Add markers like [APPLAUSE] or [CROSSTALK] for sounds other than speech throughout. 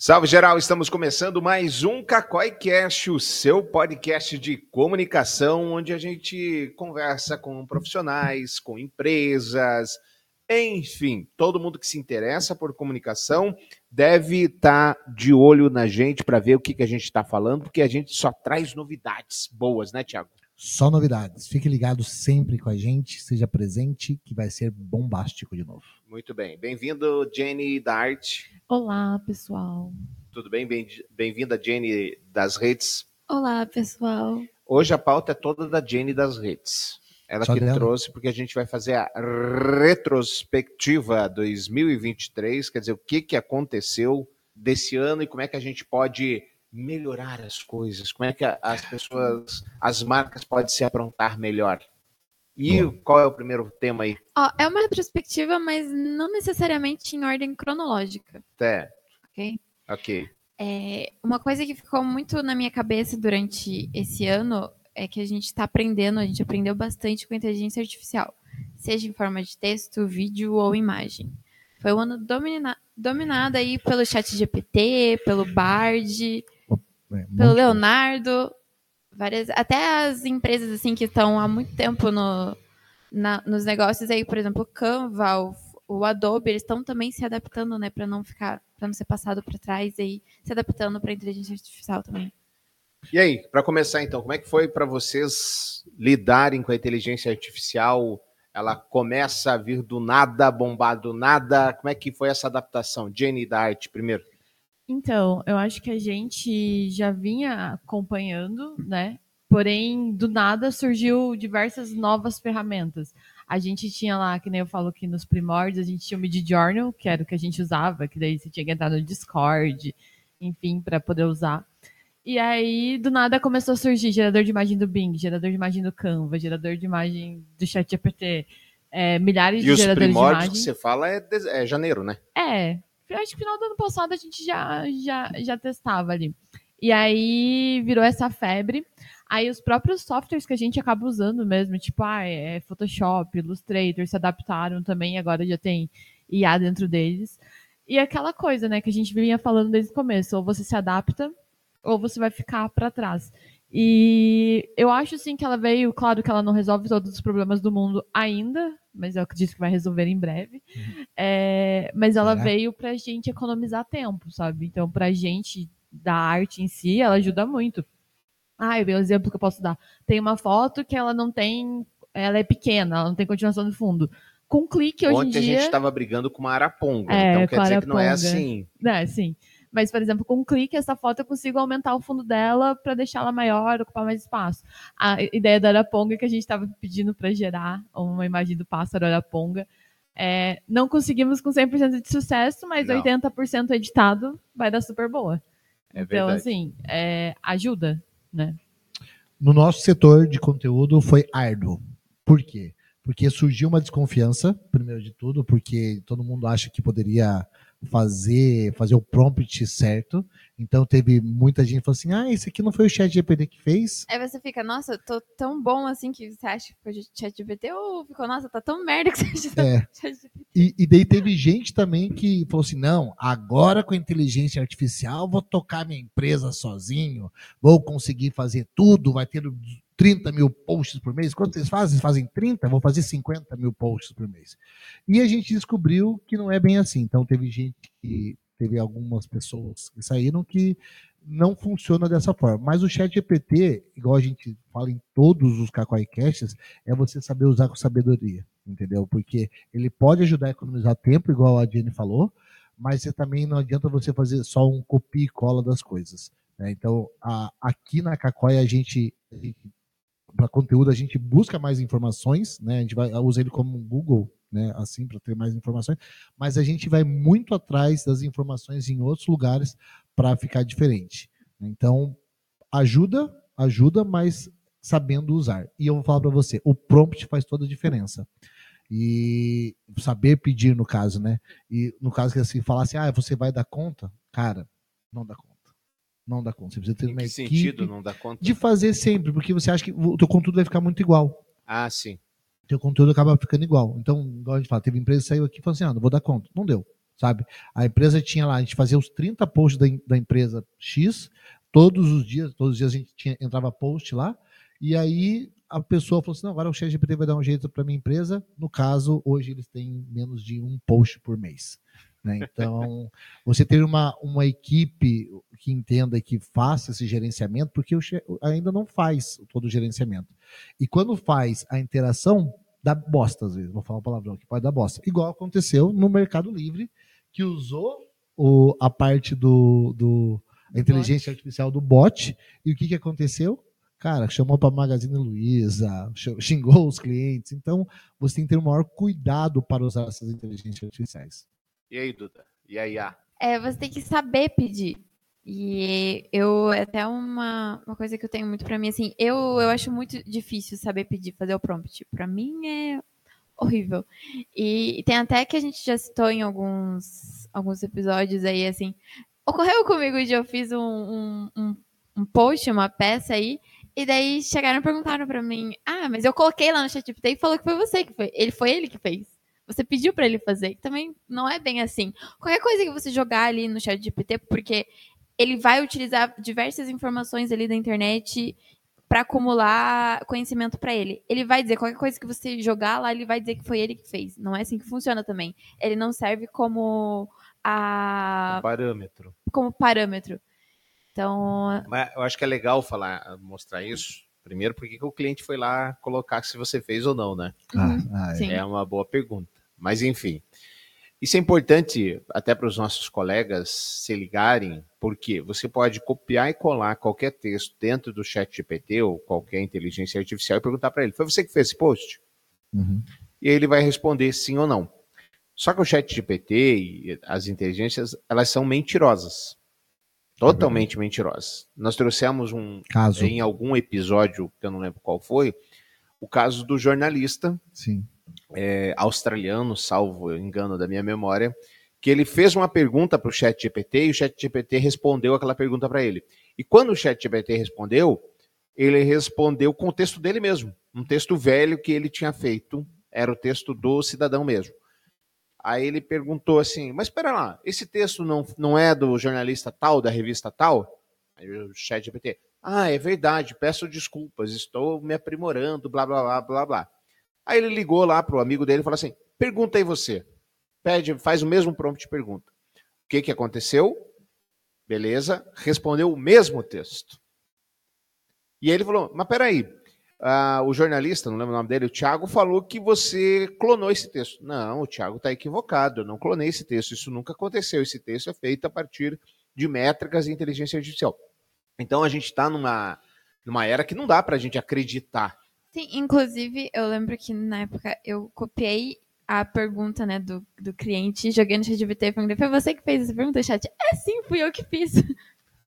Salve geral, estamos começando mais um Cacói Cast, o seu podcast de comunicação, onde a gente conversa com profissionais, com empresas, enfim, todo mundo que se interessa por comunicação deve estar tá de olho na gente para ver o que, que a gente está falando, porque a gente só traz novidades boas, né, Tiago? Só novidades. Fique ligado sempre com a gente, seja presente, que vai ser bombástico de novo. Muito bem. Bem-vindo, Jenny da Arte. Olá, pessoal. Tudo bem? Bem-vinda, Jenny das redes. Olá, pessoal. Hoje a pauta é toda da Jenny das redes. Ela Só que dela? trouxe, porque a gente vai fazer a retrospectiva 2023, quer dizer, o que, que aconteceu desse ano e como é que a gente pode melhorar as coisas, como é que as pessoas, as marcas podem se aprontar melhor. E Bom. qual é o primeiro tema aí? Ó, é uma retrospectiva, mas não necessariamente em ordem cronológica. É. Ok? Ok. É, uma coisa que ficou muito na minha cabeça durante esse ano é que a gente está aprendendo, a gente aprendeu bastante com a inteligência artificial, seja em forma de texto, vídeo ou imagem. Foi um ano domina, dominado aí pelo chat GPT, pelo Bard, é, pelo Leonardo, várias, até as empresas assim que estão há muito tempo no, na, nos negócios aí, por exemplo, o Canva, o, o Adobe, eles estão também se adaptando, né, para não ficar, para não ser passado para trás e se adaptando para a inteligência artificial também. E aí, para começar então, como é que foi para vocês lidarem com a inteligência artificial? Ela começa a vir do nada, bombar do nada. Como é que foi essa adaptação? Jenny da arte primeiro. Então, eu acho que a gente já vinha acompanhando, né? Porém, do nada surgiu diversas novas ferramentas. A gente tinha lá, que nem eu falo aqui nos primórdios, a gente tinha o Mid Journal, que era o que a gente usava, que daí você tinha que entrar no Discord, enfim, para poder usar. E aí, do nada, começou a surgir gerador de imagem do Bing, gerador de imagem do Canva, gerador de imagem do ChatGPT, é, milhares e de geradores de imagem. E os primórdios que você fala é, é janeiro, né? É, acho que final do ano passado a gente já, já, já testava ali. E aí virou essa febre. Aí os próprios softwares que a gente acaba usando mesmo, tipo, ah, é Photoshop, Illustrator, se adaptaram também, agora já tem IA dentro deles. E aquela coisa, né, que a gente vinha falando desde o começo, ou você se adapta, ou você vai ficar para trás. E eu acho sim que ela veio, claro que ela não resolve todos os problemas do mundo ainda, mas eu acredito que vai resolver em breve. Uhum. É, mas ela Será? veio pra gente economizar tempo, sabe? Então, pra gente da arte em si, ela ajuda muito. Ah, o exemplo que eu posso dar. Tem uma foto que ela não tem. Ela é pequena, ela não tem continuação de fundo. Com clique hoje Ontem em dia. a gente estava brigando com uma araponga. É, então quer dizer que não é assim. É, sim. Mas, por exemplo, com um clique, essa foto eu consigo aumentar o fundo dela para deixá-la maior, ocupar mais espaço. A ideia da Araponga que a gente estava pedindo para gerar uma imagem do pássaro Araponga. É, não conseguimos com 100% de sucesso, mas não. 80% editado vai dar super boa. É então, assim, é, ajuda, né? No nosso setor de conteúdo foi árduo. Por quê? Porque surgiu uma desconfiança, primeiro de tudo, porque todo mundo acha que poderia fazer fazer o prompt certo. Então teve muita gente que falou assim: ah, esse aqui não foi o chat GPT que fez. Aí você fica, nossa, eu tô tão bom assim que você acha que foi o chat GPT, ou ficou, nossa, tá tão merda que você acha é. chat GPT. E, e daí teve gente também que falou assim: não, agora com a inteligência artificial vou tocar minha empresa sozinho, vou conseguir fazer tudo, vai ter 30 mil posts por mês. Quanto vocês fazem? Fazem 30? Vou fazer 50 mil posts por mês. E a gente descobriu que não é bem assim. Então, teve gente que. Teve algumas pessoas que saíram que não funciona dessa forma. Mas o chat GPT, igual a gente fala em todos os Cacoicasts, é você saber usar com sabedoria, entendeu? Porque ele pode ajudar a economizar tempo, igual a Jenny falou, mas você também não adianta você fazer só um copia e cola das coisas. Né? Então, a, aqui na Cacóia a gente, a gente para conteúdo a gente busca mais informações, né? A gente vai usa ele como um Google, né? Assim para ter mais informações, mas a gente vai muito atrás das informações em outros lugares para ficar diferente. Então ajuda, ajuda, mas sabendo usar. E eu vou falar para você, o prompt faz toda a diferença. E saber pedir no caso, né? E no caso que assim falar assim, ah, você vai dar conta, cara, não dá conta não dá conta. Você precisa ter em uma que equipe sentido não dá conta? de fazer sempre, porque você acha que o teu conteúdo vai ficar muito igual. Ah, sim. O teu conteúdo acaba ficando igual. Então, igual a gente fala, teve empresa que saiu aqui e falou assim: ah, não vou dar conta. Não deu. sabe? A empresa tinha lá, a gente fazia os 30 posts da, da empresa X, todos os dias, todos os dias a gente tinha, entrava post lá, e aí a pessoa falou assim: não, agora o ChatGPT vai dar um jeito para minha empresa. No caso, hoje eles têm menos de um post por mês. Né? Então, você ter uma, uma equipe que entenda e que faça esse gerenciamento, porque o, ainda não faz todo o gerenciamento. E quando faz a interação, dá bosta às vezes, vou falar um palavrão aqui, pode dar bosta. Igual aconteceu no Mercado Livre, que usou o, a parte do, do a inteligência bot. artificial do bot, e o que, que aconteceu? Cara, chamou para Magazine Luiza, xingou os clientes. Então, você tem que ter o maior cuidado para usar essas inteligências artificiais. E aí, Duda? E aí, a? É, você tem que saber pedir. E eu, é até uma, uma coisa que eu tenho muito para mim, assim, eu, eu acho muito difícil saber pedir, fazer o prompt. Para mim é horrível. E, e, tem até que a gente já citou em alguns, alguns episódios aí, assim, ocorreu comigo de eu fiz um, um, um, um post, uma peça aí, e daí chegaram e perguntaram para mim: "Ah, mas eu coloquei lá no ChatGPT e falou que foi você que foi. Ele foi ele que fez. Você pediu para ele fazer". Também não é bem assim. Qualquer coisa que você jogar ali no ChatGPT, porque ele vai utilizar diversas informações ali da internet para acumular conhecimento para ele. Ele vai dizer qualquer coisa que você jogar lá, ele vai dizer que foi ele que fez. Não é assim que funciona também. Ele não serve como a um parâmetro. Como parâmetro. Então. Mas eu acho que é legal falar, mostrar isso. Primeiro, porque o cliente foi lá colocar se você fez ou não, né? Uhum. Ah, é. é uma boa pergunta. Mas enfim. Isso é importante até para os nossos colegas se ligarem, porque você pode copiar e colar qualquer texto dentro do chat GPT ou qualquer inteligência artificial e perguntar para ele: foi você que fez esse post? Uhum. E ele vai responder sim ou não. Só que o chat GPT e as inteligências, elas são mentirosas. Totalmente é mentirosas. Nós trouxemos um caso em algum episódio, que eu não lembro qual foi, o caso do jornalista é, australiano, salvo engano da minha memória, que ele fez uma pergunta para o chat GPT e o chat GPT respondeu aquela pergunta para ele. E quando o chat GPT respondeu, ele respondeu com o texto dele mesmo, um texto velho que ele tinha feito, era o texto do cidadão mesmo. Aí ele perguntou assim: Mas espera lá, esse texto não, não é do jornalista tal, da revista tal? Aí o chat GPT: Ah, é verdade, peço desculpas, estou me aprimorando, blá, blá, blá, blá, blá. Aí ele ligou lá para o amigo dele e falou assim: Pergunta aí você. Pede, faz o mesmo prompt de pergunta. O que, que aconteceu? Beleza, respondeu o mesmo texto. E ele falou: Mas peraí, ah, o jornalista, não lembro o nome dele, o Thiago, falou que você clonou esse texto. Não, o Thiago está equivocado, eu não clonei esse texto, isso nunca aconteceu. Esse texto é feito a partir de métricas e inteligência artificial. Então a gente está numa, numa era que não dá para a gente acreditar. Sim, inclusive eu lembro que na época eu copiei a pergunta né, do, do cliente, joguei no chat GPT e falei, foi você que fez essa pergunta, chat? É sim, fui eu que fiz. [LAUGHS]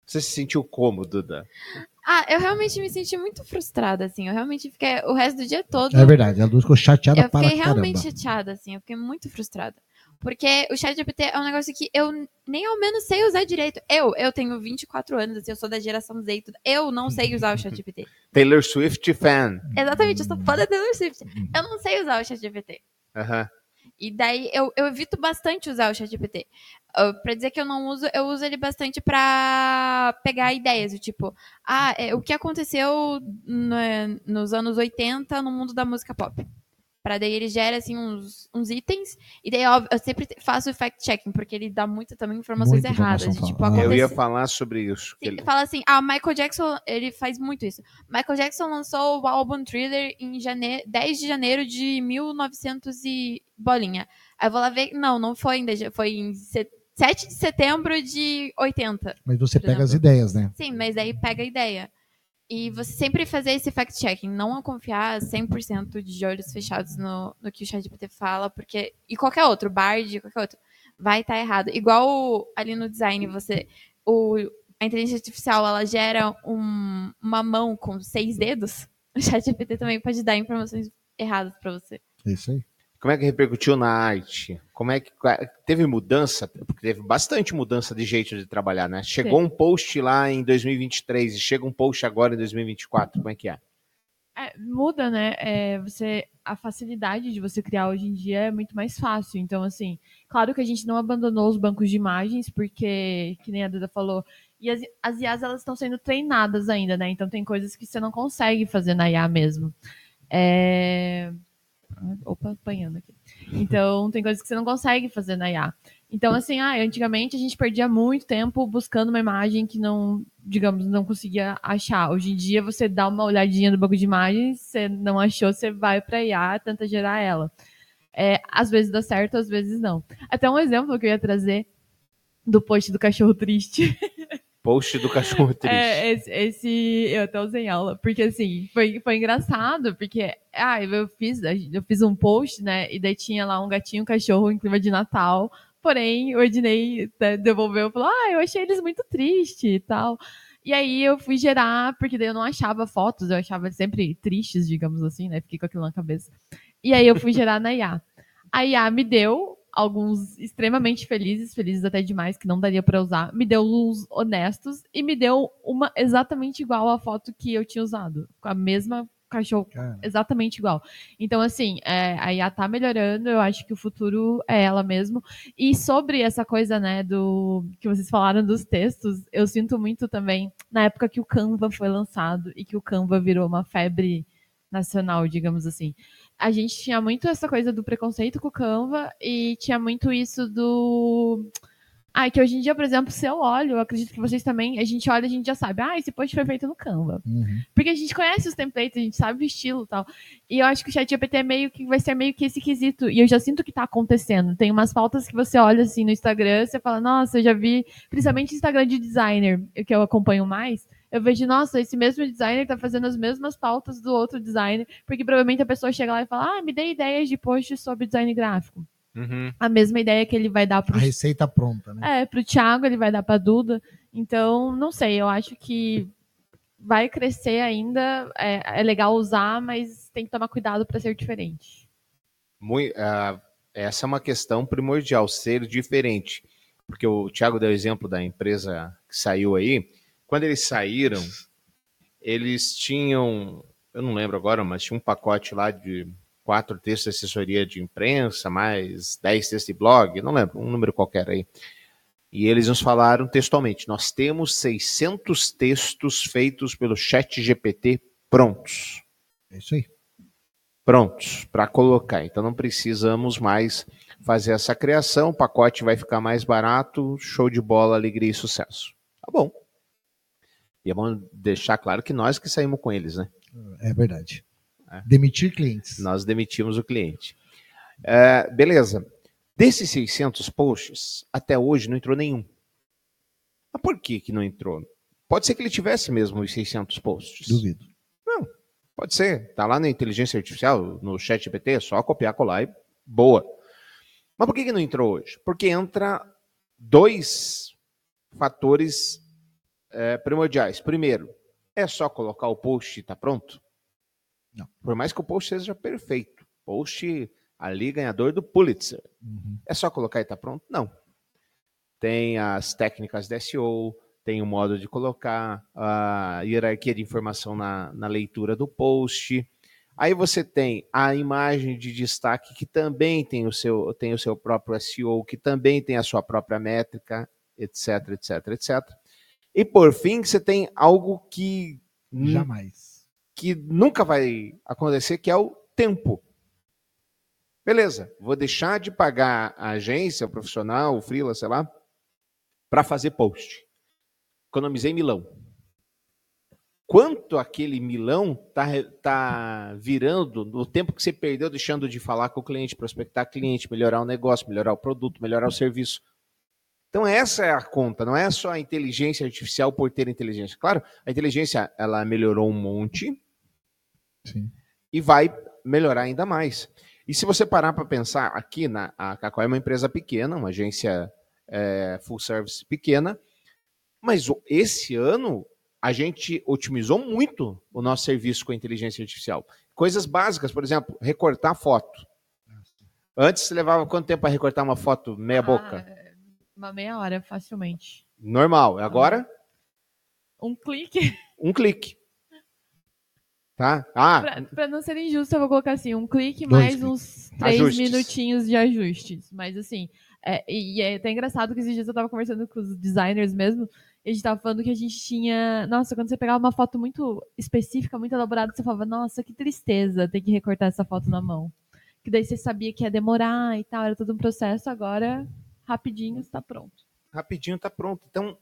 Você se sentiu como, Duda? Ah, eu realmente me senti muito frustrada, assim. Eu realmente fiquei o resto do dia todo. É verdade, a Luz ficou chateada Eu fiquei para realmente caramba. chateada, assim. Eu fiquei muito frustrada. Porque o chat GPT é um negócio que eu nem ao menos sei usar direito. Eu, eu tenho 24 anos, assim, eu sou da geração Z e tudo. Eu não sei usar o [LAUGHS] chat GPT. Taylor Swift fan. Exatamente, eu sou fã da Taylor Swift. Eu não sei usar o chat GPT. Aham. E daí eu, eu evito bastante usar o ChatGPT. Uh, para dizer que eu não uso, eu uso ele bastante para pegar ideias, do tipo, ah, é, o que aconteceu no, nos anos 80 no mundo da música pop. Para daí ele gera assim uns, uns itens e daí óbvio, eu sempre faço o fact checking porque ele dá muita também informações Muita erradas. informação de, tipo, Ah. Eu ia falar sobre isso. Sim, ele- Fala assim, ah, o Michael Jackson, ele faz muito isso. Michael Jackson lançou o álbum Thriller em jane... 10 de janeiro de 1900 e bolinha. Aí eu vou lá ver, não, não foi ainda, foi em se- 7 de setembro de 80. Mas você pega as exemplo. ideias, né? Sim, mas aí pega a ideia. E você sempre fazer esse fact-checking, não confiar 100% de olhos fechados no, no que o ChatGPT fala, porque. E qualquer outro, Bard, qualquer outro, vai estar errado. Igual ali no design, você. O, a inteligência artificial ela gera um- uma mão com seis dedos. [LAUGHS] O ChatGPT também pode dar informações erradas para você. É isso aí. Como é que repercutiu na arte? Como é que teve mudança? Porque teve bastante mudança de jeito de trabalhar, né? Chegou um post lá em 2023 e chega um post agora em 2024. Como é que é? É, muda, né? É, você, a facilidade de você criar hoje em dia é muito mais fácil. Então, assim, claro que a gente não abandonou os bancos de imagens, porque, que nem a Duda falou, e as, as IAs elas estão sendo treinadas ainda, né? Então tem coisas que você não consegue fazer na IA mesmo. É... Opa, apanhando aqui. Então, tem coisas que você não consegue fazer na IA. Então, assim, ah, antigamente a gente perdia muito tempo buscando uma imagem que não, digamos, não conseguia achar. Hoje em dia, você dá uma olhadinha no banco de imagens, você não achou, você vai para IA, tenta gerar ela. É, às vezes dá certo, às vezes não. Até um exemplo que eu ia trazer do post do cachorro triste. [LAUGHS] Post do cachorro triste. É, esse, esse, eu até usei aula, porque assim, foi, foi engraçado, porque ah, eu fiz, eu fiz um post, né? E daí tinha lá um gatinho, um cachorro em clima de Natal. Porém, o Ednei né, devolveu e falou: Ah, eu achei eles muito tristes e tal. E aí eu fui gerar, porque daí eu não achava fotos, eu achava sempre tristes, digamos assim, né? Fiquei com aquilo na cabeça. E aí eu fui gerar na IA. A IA me deu alguns extremamente felizes, felizes até demais, que não daria para usar. Me deu uns honestos e me deu uma exatamente igual à foto que eu tinha usado, com a mesma cachorro Cara. exatamente igual. Então, assim, é, a IA tá melhorando, eu acho que o futuro é ela mesmo. E sobre essa coisa, né, do que vocês falaram dos textos, eu sinto muito também na época que o Canva foi lançado e que o Canva virou uma febre nacional, digamos assim a gente tinha muito essa coisa do preconceito com o Canva e tinha muito isso do. Ah, que hoje em dia, por exemplo, se eu olho, eu acredito que vocês também, a gente olha, a gente já sabe, ah, esse post foi feito no Canva. Uhum. Porque a gente conhece os templates, a gente sabe o estilo e tal. E eu acho que o chat GPT é meio que vai ser meio que esse quesito. E eu já sinto que tá acontecendo. Tem umas pautas que você olha assim no Instagram, você fala, nossa, eu já vi, principalmente Instagram de designer, que eu acompanho mais eu vejo, nossa, esse mesmo designer tá fazendo as mesmas pautas do outro designer, porque provavelmente a pessoa chega lá e fala, ah, me dê ideias de posts sobre design gráfico. Uhum. A mesma ideia que ele vai dar pro... A receita pronta, né? É, pro Thiago, ele vai dar pra Duda. Então, não sei, eu acho que vai crescer ainda, é, é legal usar, mas tem que tomar cuidado para ser diferente. Muito, uh, essa é uma questão primordial, ser diferente. Porque o Thiago deu o exemplo da empresa que saiu aí, quando eles saíram, eles tinham, eu não lembro agora, mas tinha um pacote lá de quatro textos de assessoria de imprensa, mais dez textos de blog, não lembro, um número qualquer aí. E eles nos falaram textualmente: nós temos 600 textos feitos pelo Chat GPT prontos. É isso aí. Prontos para colocar. Então não precisamos mais fazer essa criação, o pacote vai ficar mais barato, show de bola, alegria e sucesso. Tá bom. E é bom deixar claro que nós que saímos com eles, né? É verdade. É. Demitir clientes. Nós demitimos o cliente. É, beleza. Desses 600 posts, até hoje não entrou nenhum. Mas por que, que não entrou? Pode ser que ele tivesse mesmo os 600 posts. Duvido. Não, pode ser. Tá lá na inteligência artificial, no chat GPT, é só copiar, colar e boa. Mas por que, que não entrou hoje? Porque entra dois fatores é, primordiais. Primeiro, é só colocar o post e tá pronto? Não. Por mais que o post seja perfeito. Post ali ganhador do Pulitzer. Uhum. É só colocar e tá pronto? Não. Tem as técnicas de SEO, tem o modo de colocar a hierarquia de informação na, na leitura do post. Aí você tem a imagem de destaque que também tem o seu tem o seu próprio SEO, que também tem a sua própria métrica, etc, etc, etc. E por fim, você tem algo que jamais que nunca vai acontecer, que é o tempo. Beleza, vou deixar de pagar a agência, o profissional, o freela, sei lá, para fazer post. Economizei milão. Quanto aquele milão tá, tá virando no tempo que você perdeu deixando de falar com o cliente, prospectar cliente, melhorar o negócio, melhorar o produto, melhorar o serviço. Então essa é a conta, não é só a inteligência artificial por ter inteligência. Claro, a inteligência ela melhorou um monte Sim. e vai melhorar ainda mais. E se você parar para pensar aqui, na, a Cacau é uma empresa pequena, uma agência é, full service pequena, mas esse ano a gente otimizou muito o nosso serviço com a inteligência artificial. Coisas básicas, por exemplo, recortar foto. Ah, Antes levava quanto tempo para recortar uma foto meia ah, boca? Uma meia hora, facilmente. Normal. Agora? Um clique. Um clique. Tá? Ah, Pra, pra não ser injusto, eu vou colocar assim, um clique Dois mais uns três Ajustes. minutinhos de ajustes. Mas assim, é, e e é até engraçado que esses dias eu tava conversando com os designers mesmo, e a gente tava falando que a gente tinha. Nossa, quando você pegava uma foto muito específica, muito elaborada, você falava, nossa, que tristeza ter que recortar essa foto na mão. Que daí você sabia que ia demorar e tal, era todo um processo, agora, rapidinho, está pronto. rapidinho tá pronto. Então,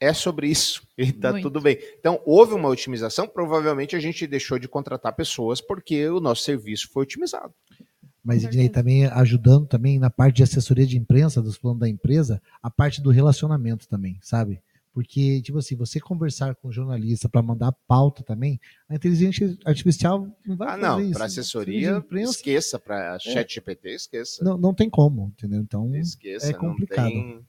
é sobre isso. E tá Muito. tudo bem. Então, houve uma otimização. Provavelmente a gente deixou de contratar pessoas porque o nosso serviço foi otimizado. Mas, Ednei, também ajudando também na parte de assessoria de imprensa, dos planos da empresa, a parte do relacionamento também, sabe? Porque, tipo assim, você conversar com o jornalista para mandar pauta também, a inteligência artificial não vai Ah, fazer não. isso. Para assessoria, imprensa, esqueça. Para chat GPT, esqueça. não, não tem como, entendeu? Então, Esqueça. é complicado. Não tem,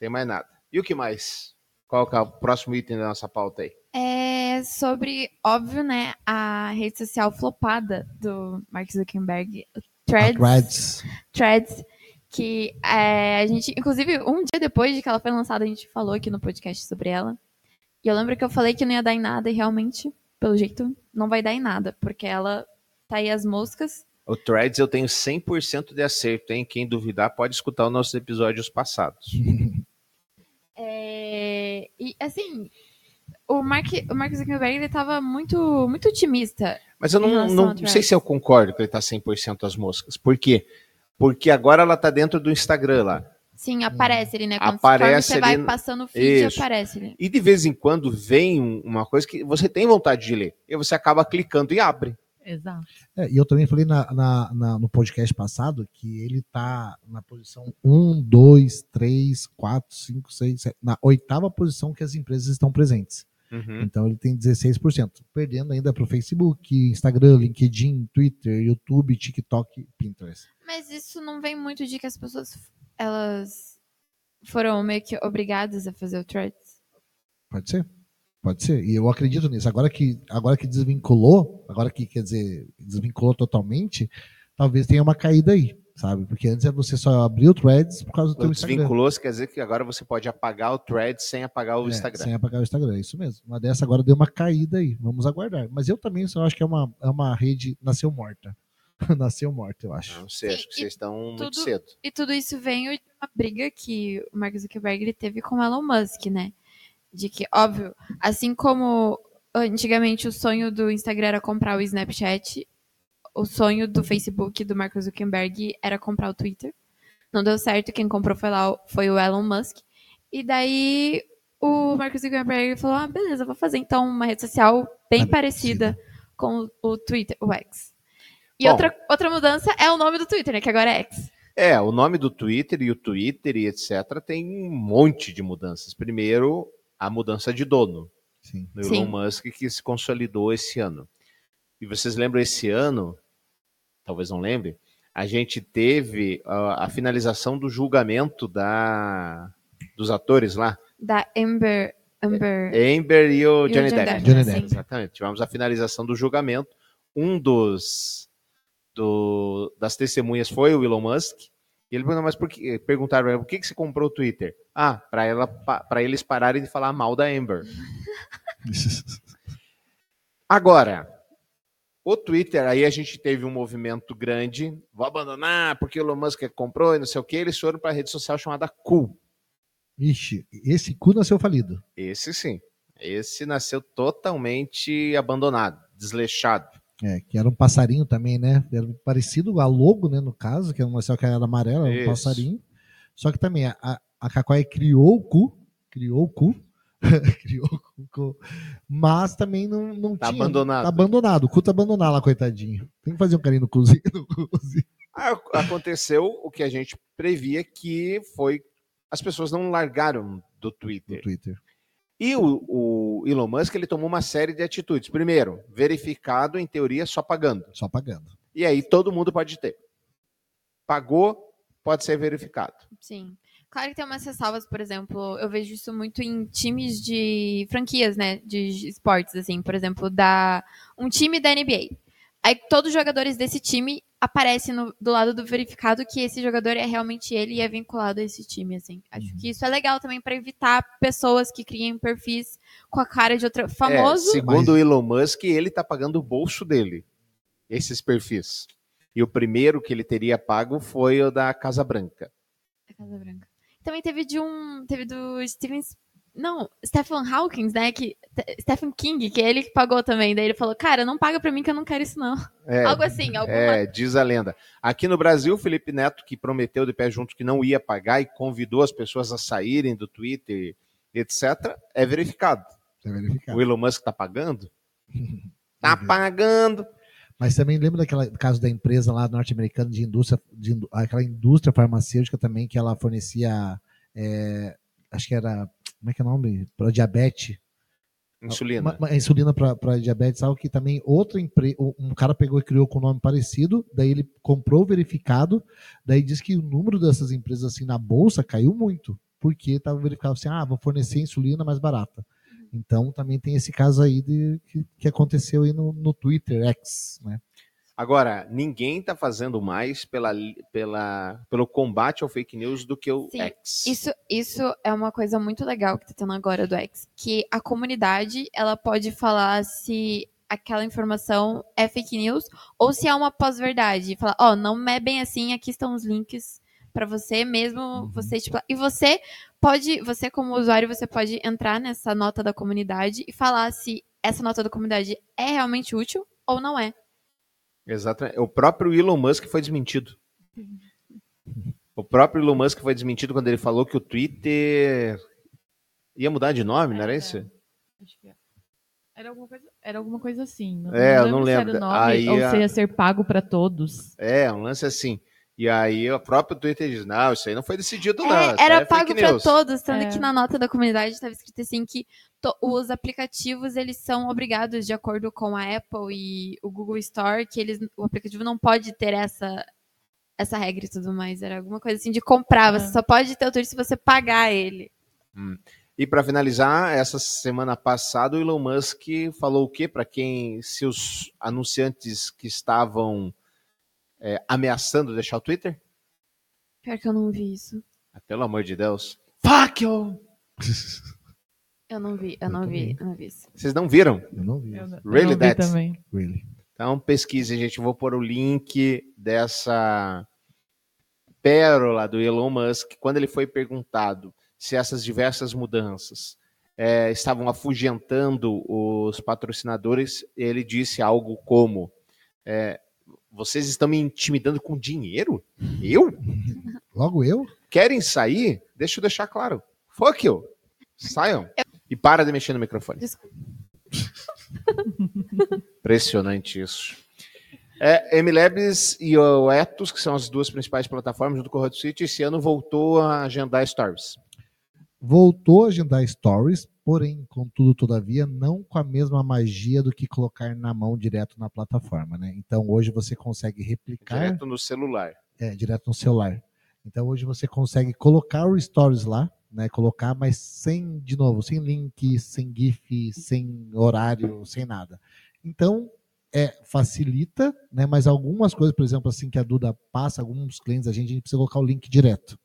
tem mais nada. E o que mais? Qual que é o próximo item da nossa pauta aí? É sobre, óbvio, né, a rede social flopada do Mark Zuckerberg, o a Threads, Threads, Threads, que é, a gente, inclusive, um dia depois de que ela foi lançada, a gente falou aqui no podcast sobre ela. E eu lembro que eu falei que não ia dar em nada, e realmente, pelo jeito, não vai dar em nada, porque ela tá aí as moscas. O Threads eu tenho 100% de acerto, hein? Quem duvidar pode escutar os nossos episódios passados. [LAUGHS] É, e, assim, o Mark, o Mark Zuckerberg, ele tava muito, muito otimista. Mas eu não, não, não sei se eu concordo que ele tá 100% as moscas. Por quê? Porque agora ela tá dentro do Instagram lá. Sim, aparece ele, né? Quando Aparece você vai passando o feed, Isso. aparece ele. E de vez em quando vem um- uma coisa que você tem vontade de ler. E você acaba clicando e abre. Exato. É, e eu também falei na, na- na- no podcast passado que ele tá na posição 1, 2, 3, 4, 5, 6, 7, na oitava posição que as empresas estão presentes. Uhum. Então ele tem 16%, perdendo ainda para o Facebook, Instagram, LinkedIn, Twitter, YouTube, TikTok e Pinterest. Mas isso não vem muito de que as pessoas, elas foram meio que obrigadas a fazer o Threads. Pode ser? Pode ser. E eu acredito nisso. Agora que, agora que desvinculou, agora que quer dizer, desvinculou totalmente, talvez tenha uma caída aí, sabe? Porque antes é você só abrir o Threads por causa do teu Instagram. Desvinculou, quer dizer que agora você pode apagar o thread sem apagar o É, Instagram. Sem apagar o Instagram, é isso mesmo. Uma dessa agora deu uma caída aí. Vamos aguardar. Mas eu também só acho que é uma, é uma rede. Nasceu morta. [LAUGHS] nasceu morta, eu acho. Não sei, acho que e vocês estão muito tudo- cedo. E tudo isso veio de uma briga que o Mark Zuckerberg teve com o Elon Musk, né? De que, óbvio, assim como antigamente o sonho do Instagram era comprar o Snapchat, o sonho do Facebook do Mark Zuckerberg era comprar o Twitter. Não deu certo, quem comprou foi, lá, o- foi o Elon Musk. E daí o Mark Zuckerberg falou: ah, beleza, vou fazer então uma rede social bem Ah, parecida com o, Twitter, o X. E Bom. outra, outra mudança é o nome do Twitter, né? Que agora é X. É, o nome do Twitter e o Twitter e etc. tem um monte de mudanças. Primeiro, a mudança de dono. Sim. do Sim. Elon Musk que se consolidou esse ano. E vocês lembram esse ano? Talvez não lembre. A gente teve ah, a finalização do julgamento da dos atores lá, Da Amber. Amber. Amber e o e o Johnny Johnny Depp. Depp, Johnny. Depp. Exatamente. Tivemos a finalização do julgamento. Um dos do- das testemunhas foi o Elon Musk. E ele perguntou, mas por que, perguntaram ele, por que, que você comprou o Twitter? Ah, para ela para eles pararem de falar mal da Amber. [LAUGHS] Agora, o Twitter, aí a gente teve um movimento grande, vou abandonar porque o Elon Musk comprou e não sei o que, eles foram para a rede social chamada Cool. Ixi, esse cu nasceu falido. Esse sim. Esse nasceu totalmente abandonado, desleixado. É, que era um passarinho também, né? Era parecido a logo, né? No caso, que era uma céu que era amarela, era um passarinho. Só que também a, a, criou o cu, criou o cu, [LAUGHS] criou o cu, mas também não, não Tá tinha. abandonado. Tá abandonado. O cu tá abandonado lá, coitadinho. Tem que fazer um carinho no cozinho. Ah, Aconteceu o que a gente previa que foi as pessoas não largaram do Twitter. Twitter. E o, o Elon Musk ele tomou uma série de atitudes. Primeiro, verificado em teoria só pagando. Só pagando. E aí todo mundo pode ter. Pagou, pode ser verificado. Sim. Claro que tem umas ressalvas, por exemplo, eu vejo isso muito em times de franquias, né? De esportes, assim, por exemplo, da um time da NBA. Aí todos os jogadores desse time aparece no- do lado do verificado que esse jogador é realmente ele e é vinculado a esse time, assim. Acho Uhum. que isso é legal também pra evitar pessoas que criem perfis com a cara de outro É, famoso. segundo o Elon Musk, ele tá pagando o bolso dele, esses perfis. E o primeiro que ele teria pago foi o da Casa Branca. da Casa Branca. Também teve de um. Teve do Steven. Não, Stephen Hawking, né? Que, Te- Stephen King, que é ele que pagou também. Daí ele falou, cara, não paga pra mim que eu não quero isso, não. É, Algo assim, alguma. É, diz a lenda. Aqui no Brasil, o Felipe Neto, que prometeu de pé junto que não ia pagar e convidou as pessoas a saírem do Twitter, etc., é verificado. Tá verificado. O Elon Musk tá pagando? [LAUGHS] Tá pagando. Mas também lembra daquele caso da empresa lá norte-americana de indústria, de aquela indústria farmacêutica também que ela fornecia, é, acho que era, como é que é o nome? Para diabetes. Insulina. Uma, uma insulina para diabetes, algo que também outra empresa, um cara pegou e criou com um nome parecido, daí ele comprou verificado, daí diz que o número dessas empresas assim na bolsa caiu muito, porque estava verificado assim, ah, vou fornecer insulina mais barata. Então também tem esse caso aí de, que, que aconteceu aí no, no Twitter X, né? Agora, ninguém tá fazendo mais pela, pela, pelo combate ao fake news do que o Sim, X. Isso, isso é uma coisa muito legal que tá tendo agora do X. Que a comunidade, ela pode falar se aquela informação é fake news ou se é uma pós-verdade. Falar, ó, não é bem assim, aqui estão os links pra você, mesmo você, tipo, e você pode, você como usuário, você pode entrar nessa nota da comunidade e falar se essa nota da comunidade é realmente útil ou não é. Exatamente. O próprio Elon Musk foi desmentido. O próprio Elon Musk foi desmentido quando ele falou que o Twitter ia mudar de nome, não era É, isso? Acho que é. Era alguma coisa, era alguma coisa assim. Não, É, eu não se era lembro. o nome Aí ou a- se ia ser pago pra todos. É, um lance assim. E aí o próprio Twitter diz: não, isso aí não foi decidido, não. É, isso era é pago news." todos, tanto É. que na nota da comunidade estava escrito assim que to- os aplicativos eles são obrigados de acordo com a Apple e o Google Store que eles o aplicativo não pode ter essa essa regra e tudo mais, era alguma coisa assim de comprar, É. você só pode ter o Twitter se você pagar ele. E para finalizar, essa semana passada o Elon Musk falou o quê para quem, se os anunciantes que estavam é, ameaçando deixar o Twitter? Pior que eu não vi isso. Ah, pelo amor de Deus. Fuck you! [LAUGHS] Eu não vi, eu Eu não vi, também. eu não vi isso. Vocês não viram? Eu não vi. Eu, não- eu Really não vi that's- também. Really. Então pesquise, gente. Eu vou pôr o link dessa pérola do Elon Musk. Quando ele foi perguntado se essas diversas mudanças eh, estavam afugentando os patrocinadores, ele disse algo como: eh, Vocês estão me intimidando com dinheiro? Eu? [LAUGHS] Logo eu? Querem sair? Deixa eu deixar claro. Fuck you. Saiam. E para de mexer no microfone. Desculpa. Impressionante isso. É, MLabs e o Etos, que são as duas principais plataformas, junto com o HotSuite, esse ano voltou a agendar stories. Voltou a agendar stories, porém, contudo, todavia, não com a mesma magia do que colocar na mão direto na plataforma, né? Então hoje você consegue replicar Direto no celular. é, direto no celular. Então hoje você consegue colocar o stories lá, né? Colocar, mas sem, de novo, sem link, sem GIF, sem horário, sem nada. Então é facilita, né? Mas algumas coisas, por exemplo, assim que a Duda passa, alguns clientes a gente, a gente precisa colocar o link direto.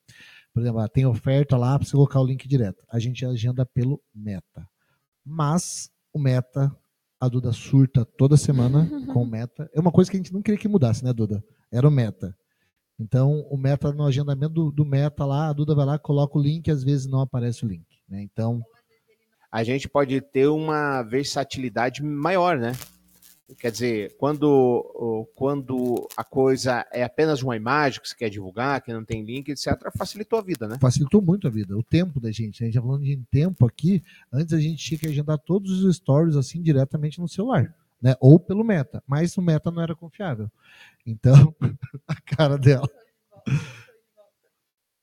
Por exemplo, tem oferta lá, precisa colocar o link direto. A gente agenda pelo Meta. Mas o Meta, a Duda surta toda semana [LAUGHS] com o Meta. É uma coisa que a gente não queria que mudasse, né, Duda? Era o Meta. Então, o Meta, no agendamento do, do Meta lá, a Duda vai lá, coloca o link, às vezes não aparece o link. Né? Então, A gente pode ter uma versatilidade maior, né? Quer dizer, quando, quando a coisa é apenas uma imagem que você quer divulgar, que não tem link, etc., facilitou a vida, né? facilitou muito a vida, o tempo da gente. A gente tá falando de tempo aqui, antes a gente tinha que agendar todos os stories assim diretamente no celular, né? Ou pelo Meta, mas o Meta não era confiável. Então, [LAUGHS] a cara dela.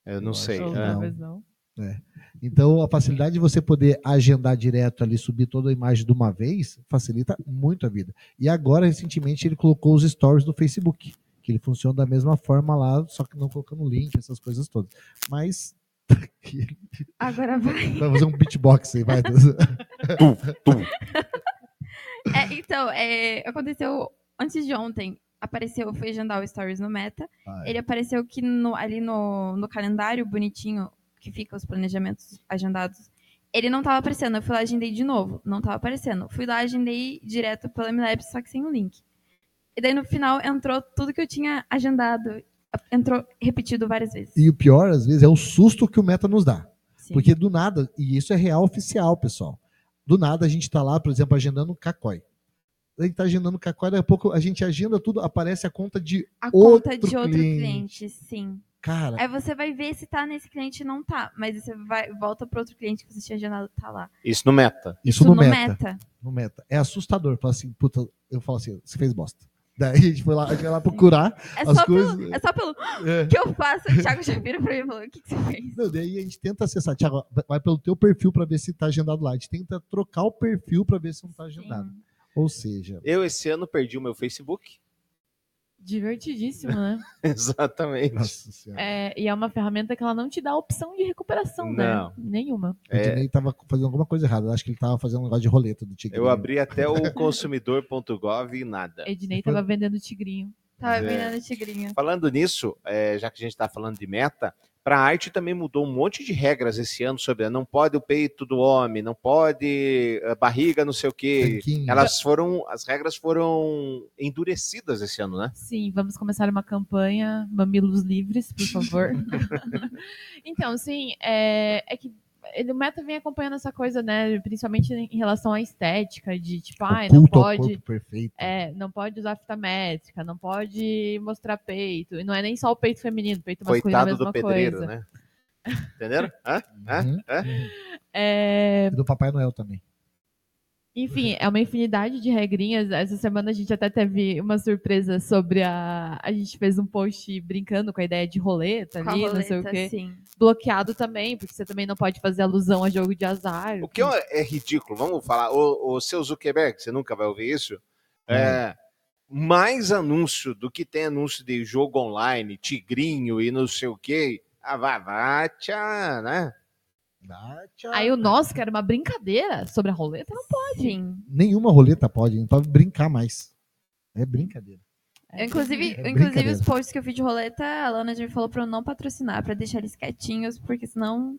Eu não Eu sei. é. não. Não. Então, a facilidade de você poder agendar direto ali, subir toda a imagem de uma vez, facilita muito a vida. E agora, recentemente, ele colocou os stories do Facebook, que ele funciona da mesma forma lá, só que não colocando link, essas coisas todas. Mas Agora vai. vai [LAUGHS] fazer um beatbox aí, vai. [LAUGHS] É, então, é, aconteceu antes de ontem. apareceu, eu fui agendar o Stories no Meta. Ah, é. Ele apareceu que no- ali no, no calendário bonitinho, que fica os planejamentos agendados, ele não tava aparecendo. Eu fui lá, agendei de novo. Não tava aparecendo. Fui lá, agendei direto pela MLabs, só que sem o link. E daí no final entrou tudo que eu tinha agendado. Entrou repetido várias vezes. E o pior, às vezes, é o susto que o Meta nos dá. Sim. Porque do nada, e isso é real oficial, pessoal. Do nada a gente está lá, por exemplo, agendando cacói. A gente está agendando cacói, daqui a pouco a gente agenda tudo, aparece a conta de. a outro conta de outro cliente. cliente, sim. Cara, Aí você vai ver se tá nesse cliente e não tá. Mas você vai, volta para outro cliente que você tinha agendado, tá lá. Isso no meta. isso, no no meta, meta. No meta. É assustador. Fala assim, puta, eu falo assim, você fez bosta. Daí a gente foi lá, a gente foi lá procurar É as só, coisas. pelo, é só pelo É. [GASPS] que eu faço. O Thiago já vira pra mim e falou: o que, que você fez? Não, daí a gente tenta acessar. Tiago, vai pelo teu perfil para ver se tá agendado lá. A gente tenta trocar o perfil para ver se não tá agendado. Sim. Ou seja, Eu, esse ano, perdi o meu Facebook. Divertidíssimo, né? [LAUGHS] Exatamente. É, e é uma ferramenta que ela não te dá opção de recuperação, né? Não. Nenhuma. O Ednei tava fazendo alguma coisa errada. Acho que ele tava fazendo um negócio de roleta do Tigre. Eu abri até o [LAUGHS] consumidor.gov e nada. Ednei tava vendendo tigrinho. Tava É. vendendo tigrinho. Falando nisso, é, já que a gente está falando de meta, para a arte também mudou um monte de regras esse ano sobre não pode o peito do homem, não pode a barriga, não sei o quê. Tanquinho. Elas foram, as regras foram endurecidas esse ano, né? Sim, vamos começar uma campanha Mamilos Livres, por favor. [LAUGHS] [LAUGHS] então, sim, é, é que o Meta vem acompanhando essa coisa, né? Principalmente em relação à estética, de tipo, ai, não pode. corpo perfeito. É, não pode usar fita métrica, não pode mostrar peito. E não é nem só o peito feminino, o peito masculino é a Coitado mesma do pedreiro, coisa. né? Entenderam? Hã? Hã? Uhum. Hã? É, E do Papai Noel também. Enfim, é uma infinidade de regrinhas. Essa semana a gente até teve uma surpresa sobre a. A gente fez um post brincando com a ideia de roleta Com a ali, não sei o roleta, quê. sim. Bloqueado também, porque você também não pode fazer alusão a jogo de azar. O que é ridículo, vamos falar, o, o seu Zuckerberg, você nunca vai ouvir isso? É, mais anúncio do que tem anúncio de jogo online, tigrinho e não sei o quê. Ah, vai, vai, tchau, né? Aí o nosso, que era uma brincadeira sobre a roleta, não pode. Sim. Nenhuma roleta pode, não pode brincar mais. É brincadeira. Eu, inclusive, É inclusive brincadeira. os posts que eu fiz de roleta, a Lana já me falou pra eu não patrocinar, pra deixar eles quietinhos, porque senão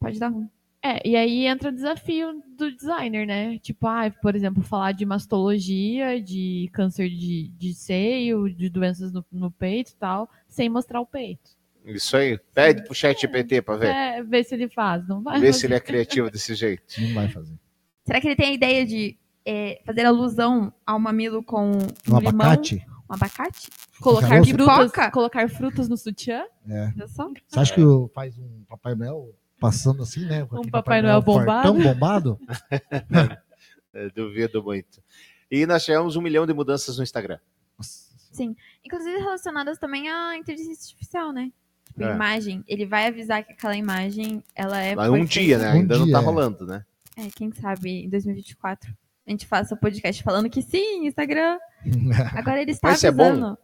pode dar ruim. É, e aí entra o desafio do designer, né? Tipo, ah, por exemplo, falar de mastologia, de câncer de, de seio, de doenças no, no peito e tal, sem mostrar o peito. Isso aí. Pede pro chat GPT pra ver. É, ver se ele faz, não vai? Ver se ele é criativo desse jeito. Não vai fazer. Será que ele tem a ideia de é, fazer alusão ao mamilo com um, Um limão, abacate? um abacate? Colocar Caroço? frutas, Pipoca? colocar frutas no sutiã? É. Você acha que faz um Papai Noel passando assim, né? Um aquele Papai Noel bombado? Tão bombado? [LAUGHS] [LAUGHS] É, duvido muito. E nós tivemos um milhão de mudanças no Instagram. Nossa. Inclusive relacionadas também à inteligência artificial, né? Tipo, É. imagem. Ele vai avisar que aquela imagem, ela é. Foi um dia, né? Um Ainda não dia, tá é. rolando, né? É, quem sabe em 2024 a gente faça o podcast falando que sim, Instagram. [LAUGHS] Agora ele está Mas é bom? avisando.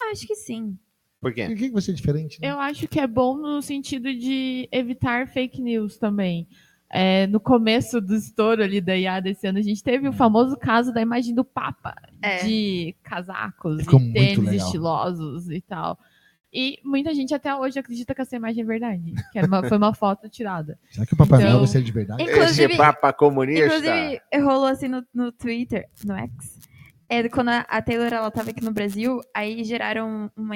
Ah, acho que sim. Por quê? Por que que vai ser diferente? né? Eu acho que é bom no sentido de evitar fake news também. É, no começo do estouro ali da IA desse ano, a gente teve o famoso caso da imagem do Papa, É. de casacos Ficou e tênis legal. estilosos e tal. E muita gente até hoje acredita que essa imagem é verdade. Que era uma- foi uma foto tirada. Será que o Papai Então- Noel vai ser de verdade? Inclusive- Esse papa comunista. Inclusive, rolou assim no, no Twitter, no X. É, quando a, a Taylor ela tava aqui no Brasil, aí geraram uma,